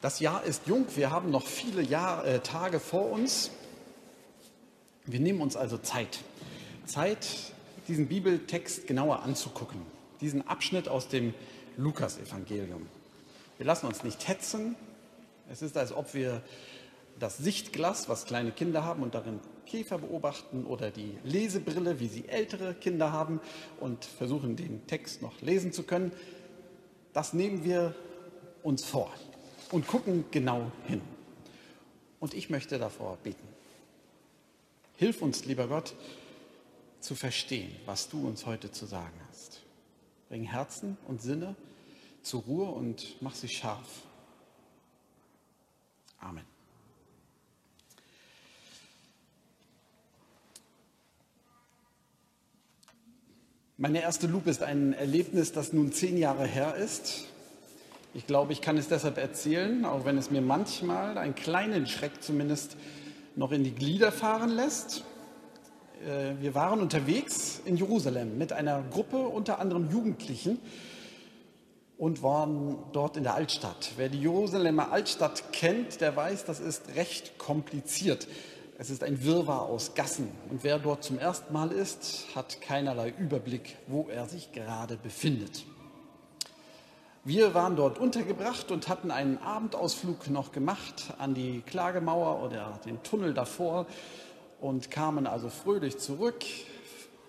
Das Jahr ist jung, wir haben noch viele Jahr, äh, Tage vor uns. Wir nehmen uns also Zeit. Zeit, diesen Bibeltext genauer anzugucken. Diesen Abschnitt aus dem Lukasevangelium. Wir lassen uns nicht hetzen. Es ist, als ob wir das Sichtglas, was kleine Kinder haben und darin Käfer beobachten oder die Lesebrille, wie sie ältere Kinder haben und versuchen, den Text noch lesen zu können. Das nehmen wir uns vor und gucken genau hin. Und ich möchte davor beten. Hilf uns, lieber Gott, zu verstehen, was du uns heute zu sagen hast. Bring Herzen und Sinne zur Ruhe und mach sie scharf. Amen. Meine erste Lupe ist ein Erlebnis, das nun zehn Jahre her ist. Ich glaube, ich kann es deshalb erzählen, auch wenn es mir manchmal einen kleinen Schreck zumindest noch in die Glieder fahren lässt. Äh, wir waren unterwegs in Jerusalem mit einer Gruppe, unter anderem Jugendlichen, und waren dort in der Altstadt. Wer die Jerusalemer Altstadt kennt, der weiß, das ist recht kompliziert. Es ist ein Wirrwarr aus Gassen. Und wer dort zum ersten Mal ist, hat keinerlei Überblick, wo er sich gerade befindet. Wir waren dort untergebracht und hatten einen Abendausflug noch gemacht an die Klagemauer oder den Tunnel davor und kamen also fröhlich zurück.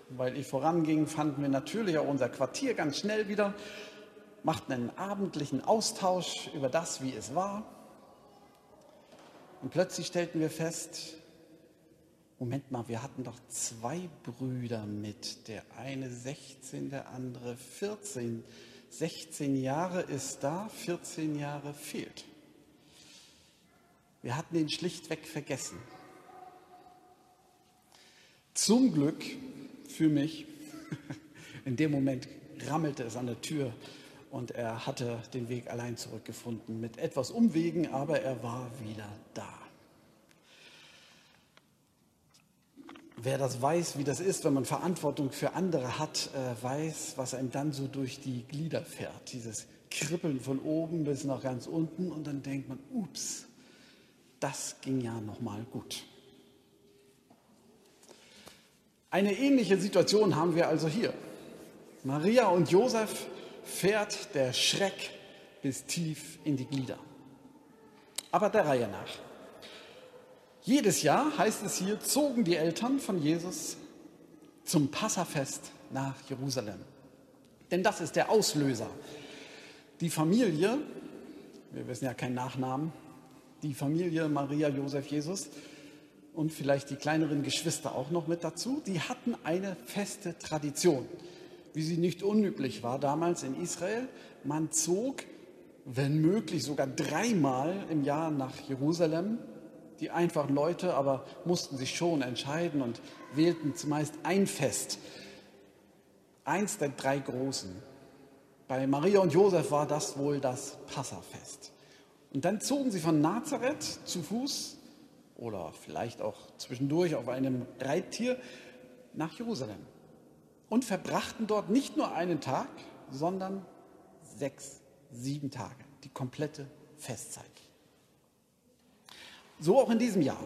Weil ich voranging, fanden wir natürlich auch unser Quartier ganz schnell wieder, machten einen abendlichen Austausch über das, wie es war. Und plötzlich stellten wir fest, Moment mal, wir hatten doch zwei Brüder mit, der eine 16, der andere 14 16 Jahre ist da, 14 Jahre fehlt. Wir hatten ihn schlichtweg vergessen. Zum Glück für mich, in dem Moment rammelte es an der Tür und er hatte den Weg allein zurückgefunden. Mit etwas Umwegen, aber er war wieder da. Wer das weiß, wie das ist, wenn man Verantwortung für andere hat, äh, weiß, was einem dann so durch die Glieder fährt. Dieses Kribbeln von oben bis nach ganz unten und dann denkt man, ups, das ging ja noch mal gut. Eine ähnliche Situation haben wir also hier. Maria und Josef fährt der Schreck bis tief in die Glieder. Aber der Reihe nach. Jedes Jahr, heißt es hier, zogen die Eltern von Jesus zum Passafest nach Jerusalem. Denn das ist der Auslöser. Die Familie, wir wissen ja keinen Nachnamen, die Familie Maria, Josef, Jesus und vielleicht die kleineren Geschwister auch noch mit dazu, die hatten eine feste Tradition, wie sie nicht unüblich war damals in Israel. Man zog, wenn möglich sogar dreimal im Jahr nach Jerusalem die einfachen Leute aber mussten sich schon entscheiden und wählten zumeist ein Fest. Eins der drei großen. Bei Maria und Josef war das wohl das Passafest. Und dann zogen sie von Nazareth zu Fuß oder vielleicht auch zwischendurch auf einem Reittier nach Jerusalem und verbrachten dort nicht nur einen Tag, sondern sechs, sieben Tage, die komplette Festzeit. So auch in diesem Jahr.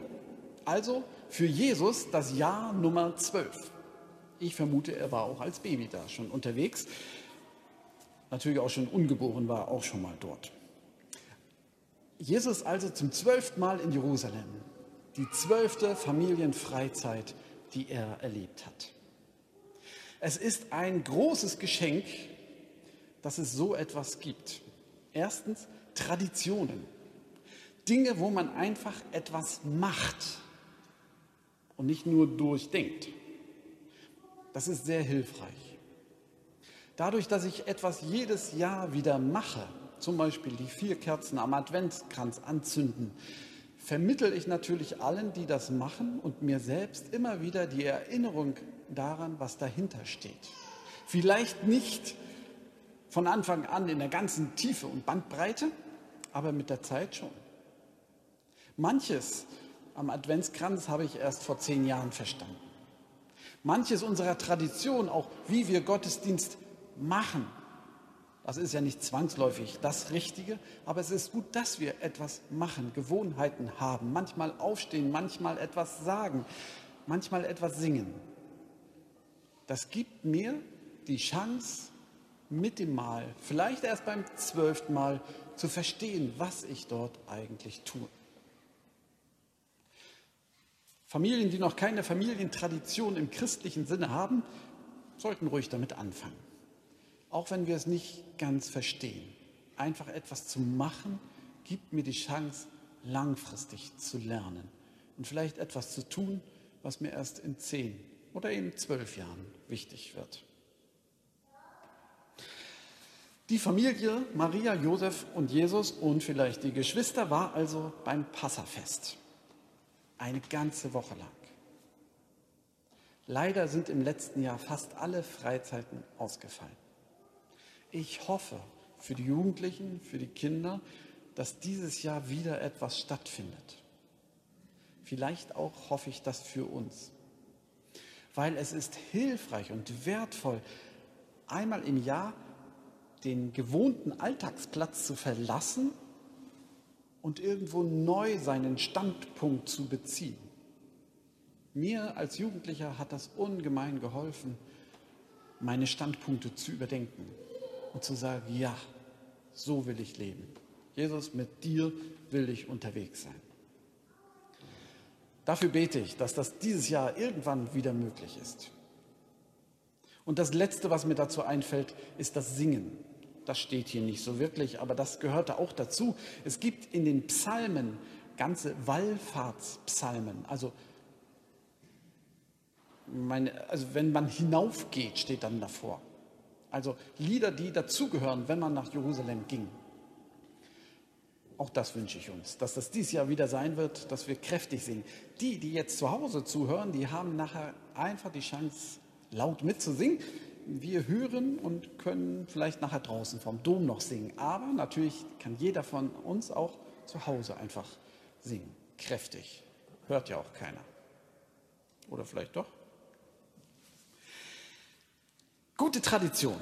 Also für Jesus das Jahr Nummer 12. Ich vermute, er war auch als Baby da schon unterwegs. Natürlich auch schon ungeboren war, auch schon mal dort. Jesus also zum zwölften Mal in Jerusalem. Die zwölfte Familienfreizeit, die er erlebt hat. Es ist ein großes Geschenk, dass es so etwas gibt. Erstens Traditionen. Dinge, wo man einfach etwas macht und nicht nur durchdenkt. Das ist sehr hilfreich. Dadurch, dass ich etwas jedes Jahr wieder mache, zum Beispiel die vier Kerzen am Adventskranz anzünden, vermittel ich natürlich allen, die das machen und mir selbst immer wieder die Erinnerung daran, was dahinter steht. Vielleicht nicht von Anfang an in der ganzen Tiefe und Bandbreite, aber mit der Zeit schon. Manches am Adventskranz habe ich erst vor zehn Jahren verstanden. Manches unserer Tradition, auch wie wir Gottesdienst machen, Das ist ja nicht zwangsläufig das Richtige, aber es ist gut, dass wir etwas machen, Gewohnheiten haben, manchmal aufstehen, manchmal etwas sagen, manchmal etwas singen. Das gibt mir die Chance, mit dem Mal, vielleicht erst beim zwölften Mal, zu verstehen, was ich dort eigentlich tue. Familien, die noch keine Familientradition im christlichen Sinne haben, sollten ruhig damit anfangen auch wenn wir es nicht ganz verstehen. Einfach etwas zu machen, gibt mir die Chance, langfristig zu lernen und vielleicht etwas zu tun, was mir erst in zehn oder eben zwölf Jahren wichtig wird. Die Familie Maria, Josef und Jesus und vielleicht die Geschwister war also beim Passafest. Eine ganze Woche lang. Leider sind im letzten Jahr fast alle Freizeiten ausgefallen. Ich hoffe für die Jugendlichen, für die Kinder, dass dieses Jahr wieder etwas stattfindet. Vielleicht auch hoffe ich das für uns. Weil es ist hilfreich und wertvoll, einmal im Jahr den gewohnten Alltagsplatz zu verlassen und irgendwo neu seinen Standpunkt zu beziehen. Mir als Jugendlicher hat das ungemein geholfen, meine Standpunkte zu überdenken und zu sagen, ja, so will ich leben. Jesus, mit dir will ich unterwegs sein. Dafür bete ich, dass das dieses Jahr irgendwann wieder möglich ist. Und das Letzte, was mir dazu einfällt, ist das Singen. Das steht hier nicht so wirklich, aber das gehörte auch dazu. Es gibt in den Psalmen ganze Wallfahrtspsalmen. Also, meine, also wenn man hinaufgeht, steht dann davor. Also Lieder, die dazugehören, wenn man nach Jerusalem ging. Auch das wünsche ich uns, dass das dieses Jahr wieder sein wird, dass wir kräftig singen. Die, die jetzt zu Hause zuhören, die haben nachher einfach die Chance, laut mitzusingen. Wir hören und können vielleicht nachher draußen vom Dom noch singen. Aber natürlich kann jeder von uns auch zu Hause einfach singen. Kräftig. Hört ja auch keiner. Oder vielleicht doch? Gute Tradition.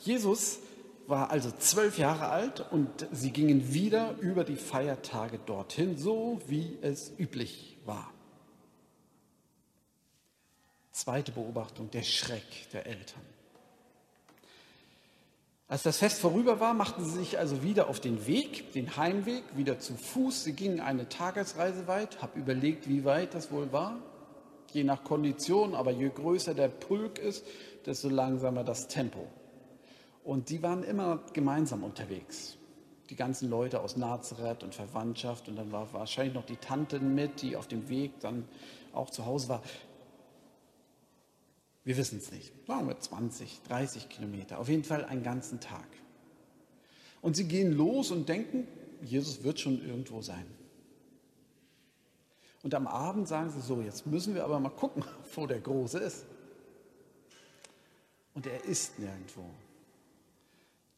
Jesus war also zwölf Jahre alt und sie gingen wieder über die Feiertage dorthin, so wie es üblich war. Zweite Beobachtung, der Schreck der Eltern. Als das Fest vorüber war, machten sie sich also wieder auf den Weg, den Heimweg, wieder zu Fuß. Sie gingen eine Tagesreise weit, habe überlegt, wie weit das wohl war, je nach Kondition, aber je größer der Pulk ist, desto langsamer das Tempo. Und die waren immer gemeinsam unterwegs. Die ganzen Leute aus Nazareth und Verwandtschaft und dann war wahrscheinlich noch die Tante mit, die auf dem Weg dann auch zu Hause war. Wir wissen es nicht. Sagen wir 20, 30 Kilometer. Auf jeden Fall einen ganzen Tag. Und sie gehen los und denken, Jesus wird schon irgendwo sein. Und am Abend sagen sie so, jetzt müssen wir aber mal gucken, wo der Große ist. Und er ist nirgendwo.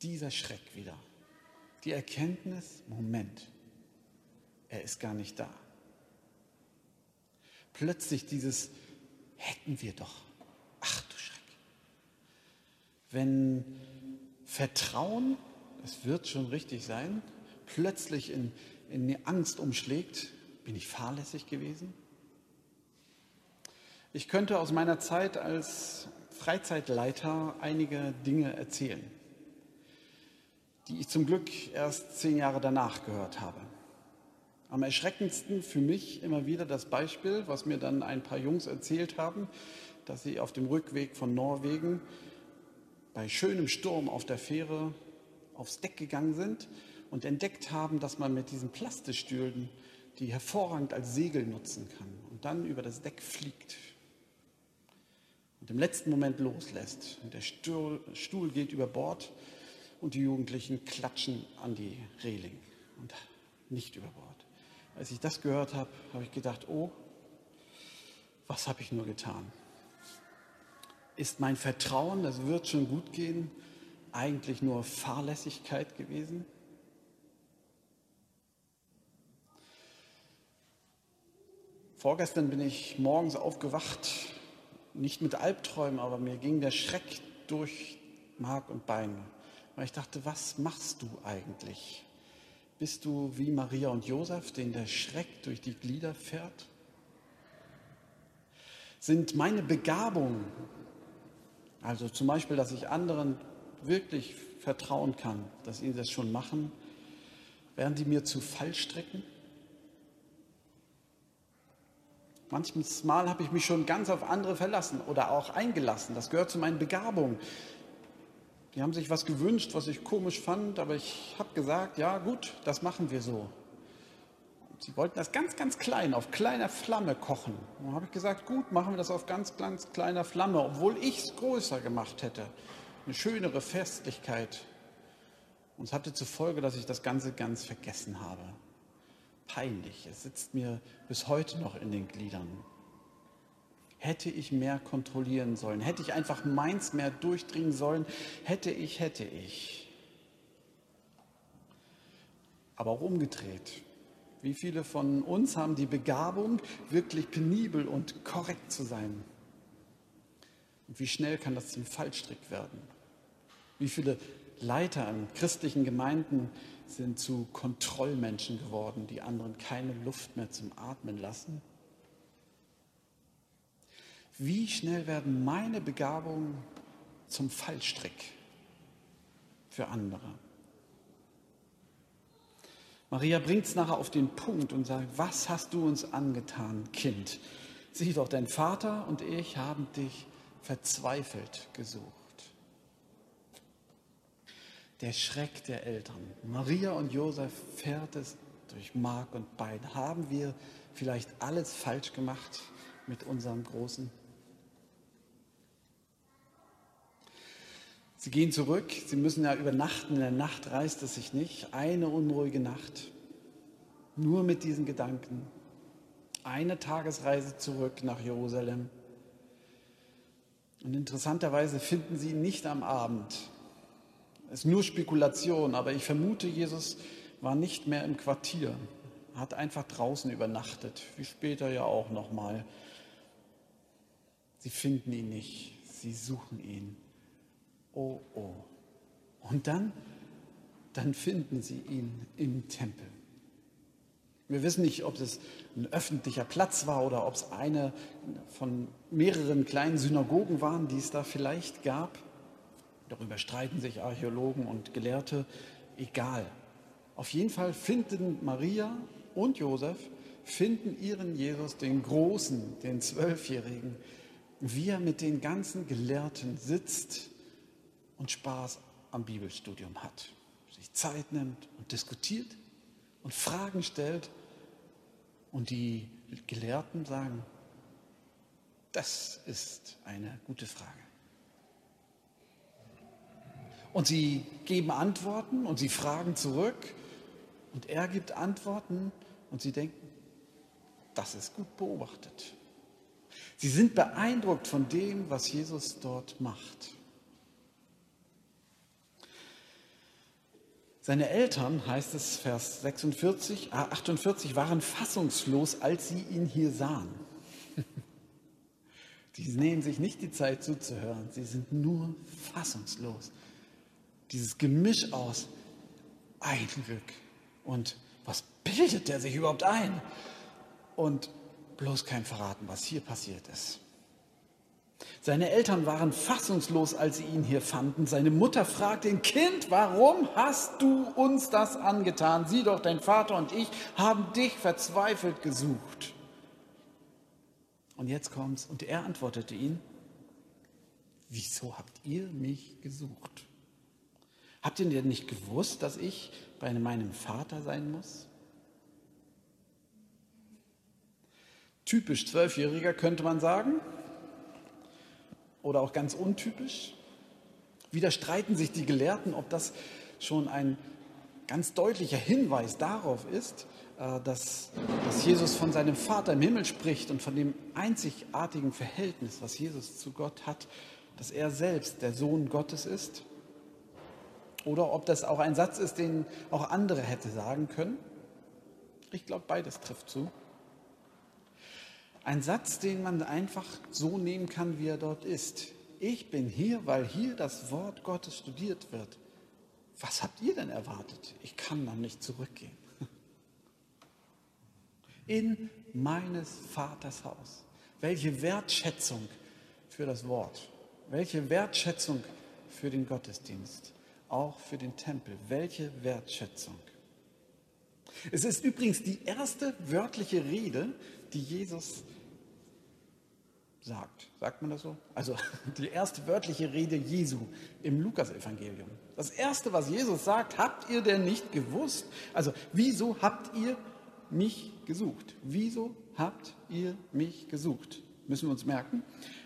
Dieser Schreck wieder. Die Erkenntnis, Moment, er ist gar nicht da. Plötzlich dieses, hätten wir doch. Wenn Vertrauen, es wird schon richtig sein, plötzlich in, in eine Angst umschlägt, bin ich fahrlässig gewesen? Ich könnte aus meiner Zeit als Freizeitleiter einige Dinge erzählen, die ich zum Glück erst zehn Jahre danach gehört habe. Am erschreckendsten für mich immer wieder das Beispiel, was mir dann ein paar Jungs erzählt haben, dass sie auf dem Rückweg von Norwegen bei schönem Sturm auf der Fähre aufs Deck gegangen sind und entdeckt haben, dass man mit diesen Plastistühlen die hervorragend als Segel nutzen kann und dann über das Deck fliegt und im letzten Moment loslässt. Und der Stuhl geht über Bord und die Jugendlichen klatschen an die Reling und nicht über Bord. Als ich das gehört habe, habe ich gedacht, oh, was habe ich nur getan? Ist mein Vertrauen, das wird schon gut gehen, eigentlich nur Fahrlässigkeit gewesen? Vorgestern bin ich morgens aufgewacht nicht mit Albträumen, aber mir ging der Schreck durch Mark und Bein, weil ich dachte, was machst du eigentlich? Bist du wie Maria und Josef, den der Schreck durch die Glieder fährt? Sind meine Begabungen, also zum Beispiel, dass ich anderen wirklich vertrauen kann, dass sie das schon machen, werden die mir zu Fallstricken? Manchmal habe ich mich schon ganz auf andere verlassen oder auch eingelassen. Das gehört zu meinen Begabungen. Die haben sich was gewünscht, was ich komisch fand, aber ich habe gesagt, ja gut, das machen wir so. Sie wollten das ganz, ganz klein, auf kleiner Flamme kochen. Dann habe ich gesagt, gut, machen wir das auf ganz, ganz kleiner Flamme, obwohl ich es größer gemacht hätte. Eine schönere Festlichkeit. Und es hatte zur Folge, dass ich das Ganze ganz vergessen habe peinlich. Es sitzt mir bis heute noch in den Gliedern. Hätte ich mehr kontrollieren sollen, hätte ich einfach meins mehr durchdringen sollen, hätte ich, hätte ich. Aber auch umgedreht. Wie viele von uns haben die Begabung, wirklich penibel und korrekt zu sein? Und wie schnell kann das zum Fallstrick werden? Wie viele Leiter in christlichen Gemeinden sind zu Kontrollmenschen geworden, die anderen keine Luft mehr zum Atmen lassen? Wie schnell werden meine Begabungen zum Fallstrick für andere? Maria bringt es nachher auf den Punkt und sagt, was hast du uns angetan, Kind? Sieh doch, dein Vater und ich haben dich verzweifelt gesucht der Schreck der Eltern. Maria und Josef fährt es durch Mark und Bein. Haben wir vielleicht alles falsch gemacht mit unserem Großen? Sie gehen zurück, sie müssen ja übernachten, in der Nacht reißt es sich nicht. Eine unruhige Nacht, nur mit diesen Gedanken. Eine Tagesreise zurück nach Jerusalem. Und interessanterweise finden sie ihn nicht am Abend, ist nur Spekulation, aber ich vermute, Jesus war nicht mehr im Quartier, hat einfach draußen übernachtet, wie später ja auch nochmal. Sie finden ihn nicht, sie suchen ihn. Oh, oh. Und dann, dann finden sie ihn im Tempel. Wir wissen nicht, ob es ein öffentlicher Platz war oder ob es eine von mehreren kleinen Synagogen waren, die es da vielleicht gab. Darüber streiten sich Archäologen und Gelehrte. Egal. Auf jeden Fall finden Maria und Josef finden ihren Jesus, den Großen, den Zwölfjährigen, wie er mit den ganzen Gelehrten sitzt und Spaß am Bibelstudium hat, sich Zeit nimmt und diskutiert und Fragen stellt. Und die Gelehrten sagen, das ist eine gute Frage. Und sie geben Antworten und sie fragen zurück und er gibt Antworten und sie denken, das ist gut beobachtet. Sie sind beeindruckt von dem, was Jesus dort macht. Seine Eltern, heißt es Vers 46, 48, waren fassungslos, als sie ihn hier sahen. Die nehmen sich nicht die Zeit zuzuhören, sie sind nur fassungslos dieses Gemisch aus Eigenglück und was bildet der sich überhaupt ein? Und bloß kein Verraten, was hier passiert ist. Seine Eltern waren fassungslos, als sie ihn hier fanden. Seine Mutter fragte ihn, Kind, warum hast du uns das angetan? Sieh doch, dein Vater und ich haben dich verzweifelt gesucht. Und jetzt kommt's. Und er antwortete ihn, wieso habt ihr mich gesucht? Habt ihr denn nicht gewusst, dass ich bei meinem Vater sein muss? Typisch Zwölfjähriger könnte man sagen. Oder auch ganz untypisch. Wieder streiten sich die Gelehrten, ob das schon ein ganz deutlicher Hinweis darauf ist, äh, dass, dass Jesus von seinem Vater im Himmel spricht und von dem einzigartigen Verhältnis, was Jesus zu Gott hat, dass er selbst der Sohn Gottes ist oder ob das auch ein Satz ist, den auch andere hätte sagen können. Ich glaube, beides trifft zu. Ein Satz, den man einfach so nehmen kann, wie er dort ist. Ich bin hier, weil hier das Wort Gottes studiert wird. was habt ihr denn erwartet? Ich kann dann nicht zurückgehen. In meines Vaters Haus. Welche Wertschätzung für das Wort. Welche Wertschätzung für den Gottesdienst. Auch für den Tempel. Welche Wertschätzung. Es ist übrigens die erste wörtliche Rede, die Jesus sagt. Sagt man das so? Also die erste wörtliche Rede Jesu im Lukasevangelium. Das erste, was Jesus sagt, habt ihr denn nicht gewusst? Also wieso habt ihr mich gesucht? Wieso habt ihr mich gesucht? Müssen wir uns merken.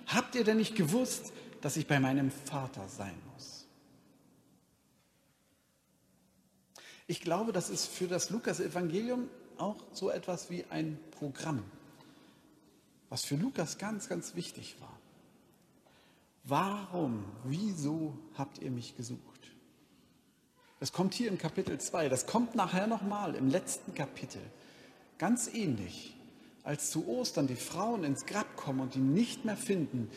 Habt ihr denn nicht gewusst, dass ich bei meinem Vater sein muss? Ich glaube, das ist für das Lukas-Evangelium auch so etwas wie ein Programm, was für Lukas ganz, ganz wichtig war. Warum, wieso habt ihr mich gesucht? Das kommt hier im Kapitel 2, das kommt nachher nochmal im letzten Kapitel. Ganz ähnlich, als zu Ostern die Frauen ins Grab kommen und ihn nicht mehr finden.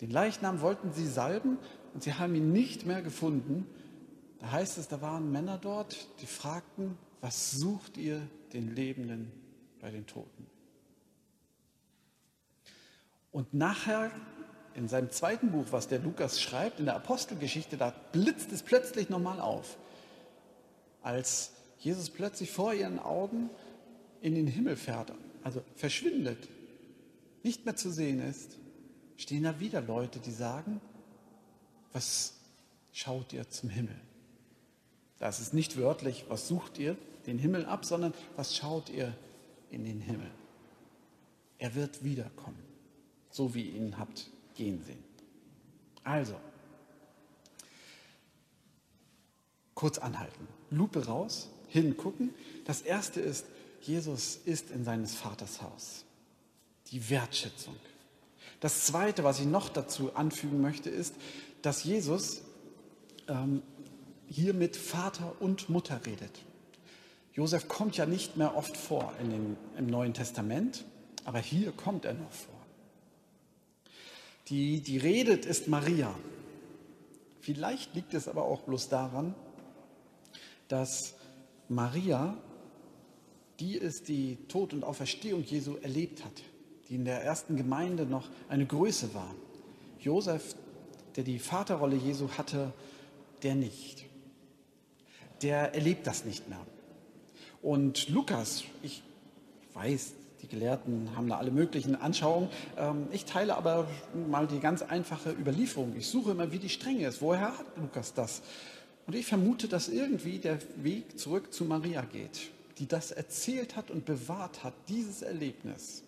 Den Leichnam wollten sie salben und sie haben ihn nicht mehr gefunden. Da heißt es, da waren Männer dort, die fragten, was sucht ihr den Lebenden bei den Toten? Und nachher, in seinem zweiten Buch, was der Lukas schreibt, in der Apostelgeschichte, da blitzt es plötzlich nochmal auf. Als Jesus plötzlich vor ihren Augen in den Himmel fährt, also verschwindet, nicht mehr zu sehen ist, stehen da wieder Leute, die sagen, was schaut ihr zum Himmel? Das ist nicht wörtlich, was sucht ihr den Himmel ab, sondern was schaut ihr in den Himmel? Er wird wiederkommen, so wie ihr ihn habt gehen sehen. Also, kurz anhalten, Lupe raus, hingucken. Das erste ist, Jesus ist in seines Vaters Haus. Die Wertschätzung. Das zweite, was ich noch dazu anfügen möchte, ist, dass Jesus ähm, hier mit Vater und Mutter redet. Josef kommt ja nicht mehr oft vor in dem, im Neuen Testament, aber hier kommt er noch vor. Die, die redet, ist Maria. Vielleicht liegt es aber auch bloß daran, dass Maria die ist, die Tod und Auferstehung Jesu erlebt hat, die in der ersten Gemeinde noch eine Größe war. Josef, der die Vaterrolle Jesu hatte, der nicht der erlebt das nicht mehr. Und Lukas, ich weiß, die Gelehrten haben da alle möglichen Anschauungen. Ähm, ich teile aber mal die ganz einfache Überlieferung. Ich suche immer, wie die Strenge ist. Woher hat Lukas das? Und ich vermute, dass irgendwie der Weg zurück zu Maria geht, die das erzählt hat und bewahrt hat, dieses Erlebnis.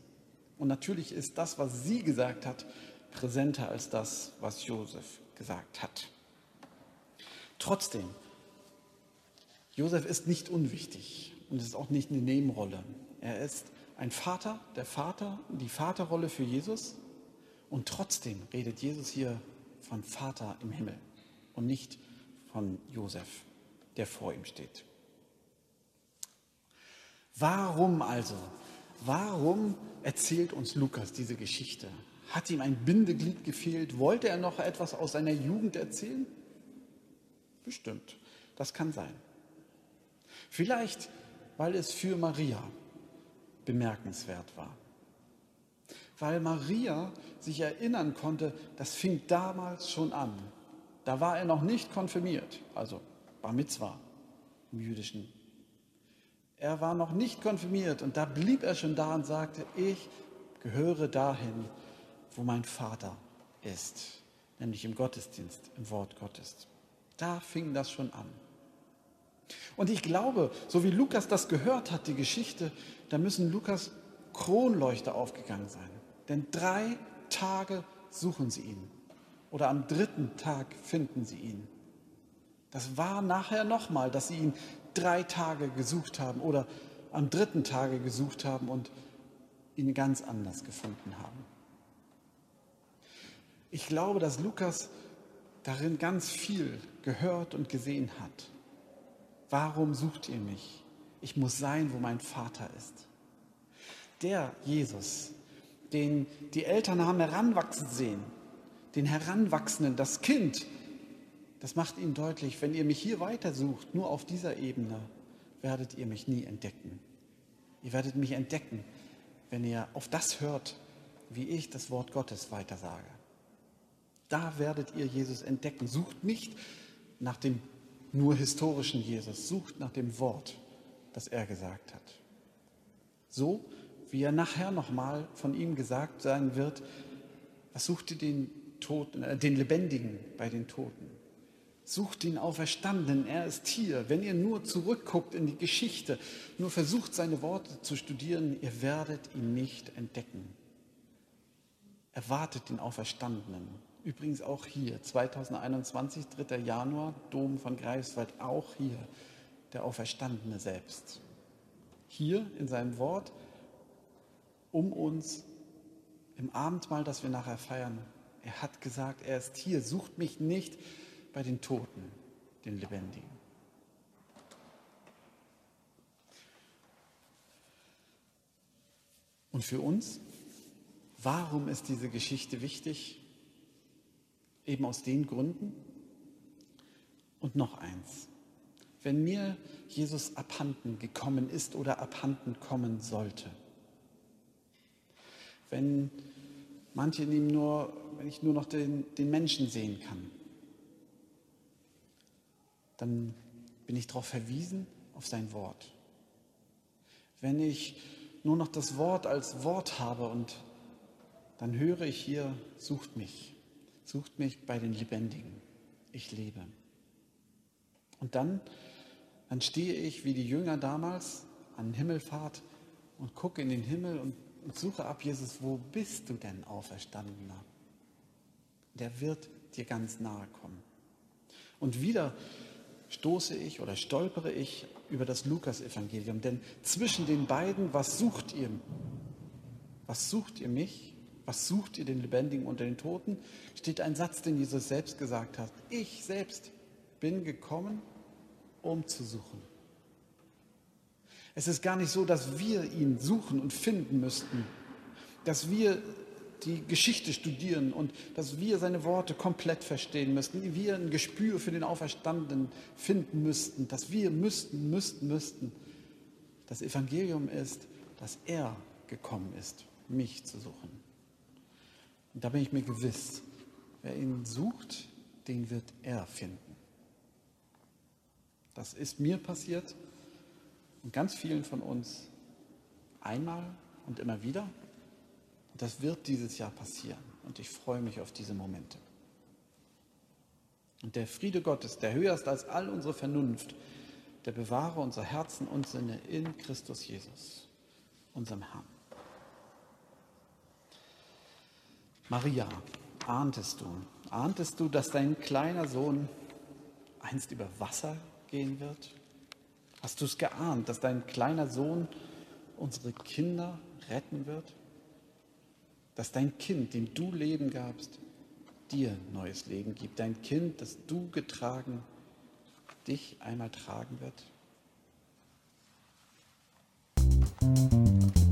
Und natürlich ist das, was sie gesagt hat, präsenter als das, was Josef gesagt hat. Trotzdem, Josef ist nicht unwichtig und ist auch nicht eine Nebenrolle. Er ist ein Vater, der Vater, die Vaterrolle für Jesus. Und trotzdem redet Jesus hier von Vater im Himmel und nicht von Josef, der vor ihm steht. Warum also? Warum erzählt uns Lukas diese Geschichte? Hat ihm ein Bindeglied gefehlt? Wollte er noch etwas aus seiner Jugend erzählen? Bestimmt, das kann sein. Vielleicht, weil es für Maria bemerkenswert war. Weil Maria sich erinnern konnte, das fing damals schon an. Da war er noch nicht konfirmiert, also Bar Mitzvah im jüdischen. Er war noch nicht konfirmiert und da blieb er schon da und sagte, ich gehöre dahin, wo mein Vater ist, nämlich im Gottesdienst, im Wort Gottes. Da fing das schon an. Und ich glaube, so wie Lukas das gehört hat, die Geschichte, da müssen Lukas Kronleuchter aufgegangen sein. Denn drei Tage suchen sie ihn. Oder am dritten Tag finden sie ihn. Das war nachher nochmal, dass sie ihn drei Tage gesucht haben oder am dritten Tage gesucht haben und ihn ganz anders gefunden haben. Ich glaube, dass Lukas darin ganz viel gehört und gesehen hat. Warum sucht ihr mich? Ich muss sein, wo mein Vater ist. Der Jesus, den die Eltern haben heranwachsen sehen, den Heranwachsenden, das Kind, das macht ihnen deutlich, wenn ihr mich hier weitersucht, nur auf dieser Ebene, werdet ihr mich nie entdecken. Ihr werdet mich entdecken, wenn ihr auf das hört, wie ich das Wort Gottes weitersage. Da werdet ihr Jesus entdecken. Sucht nicht nach dem nur historischen Jesus, sucht nach dem Wort, das er gesagt hat. So wie er nachher nochmal von ihm gesagt sein wird, was sucht ihr den, Toten, äh, den Lebendigen bei den Toten? Sucht den Auferstandenen, er ist hier. Wenn ihr nur zurückguckt in die Geschichte, nur versucht seine Worte zu studieren, ihr werdet ihn nicht entdecken. Erwartet den Auferstandenen. Übrigens auch hier, 2021, 3. Januar, Dom von Greifswald, auch hier der Auferstandene selbst. Hier in seinem Wort, um uns im Abendmahl, das wir nachher feiern. Er hat gesagt, er ist hier, sucht mich nicht bei den Toten, den Lebendigen. Und für uns, warum ist diese Geschichte wichtig? Eben aus den Gründen. Und noch eins. Wenn mir Jesus abhanden gekommen ist oder abhanden kommen sollte, wenn manche in ihm nur, wenn ich nur noch den, den Menschen sehen kann, dann bin ich darauf verwiesen, auf sein Wort. Wenn ich nur noch das Wort als Wort habe und dann höre ich hier, sucht mich. Sucht mich bei den Lebendigen. Ich lebe. Und dann, dann stehe ich wie die Jünger damals an Himmelfahrt und gucke in den Himmel und, und suche ab, Jesus, wo bist du denn, Auferstandener? Der wird dir ganz nahe kommen. Und wieder stoße ich oder stolpere ich über das Lukas-Evangelium. Denn zwischen den beiden, was sucht ihr? Was sucht ihr mich? Was sucht ihr den Lebendigen unter den Toten? Steht ein Satz, den Jesus selbst gesagt hat. Ich selbst bin gekommen, um zu suchen. Es ist gar nicht so, dass wir ihn suchen und finden müssten, dass wir die Geschichte studieren und dass wir seine Worte komplett verstehen müssten, wir ein Gespür für den Auferstandenen finden müssten, dass wir müssten, müssten, müssten. Das Evangelium ist, dass er gekommen ist, mich zu suchen. Und da bin ich mir gewiss, wer ihn sucht, den wird er finden. Das ist mir passiert und ganz vielen von uns einmal und immer wieder. Und das wird dieses Jahr passieren. Und ich freue mich auf diese Momente. Und der Friede Gottes, der höher ist als all unsere Vernunft, der bewahre unser Herzen und Sinne in Christus Jesus, unserem Herrn. Maria, ahntest du, ahntest du, dass dein kleiner Sohn einst über Wasser gehen wird? Hast du es geahnt, dass dein kleiner Sohn unsere Kinder retten wird? Dass dein Kind, dem du Leben gabst, dir neues Leben gibt. Dein Kind, das du getragen, dich einmal tragen wird?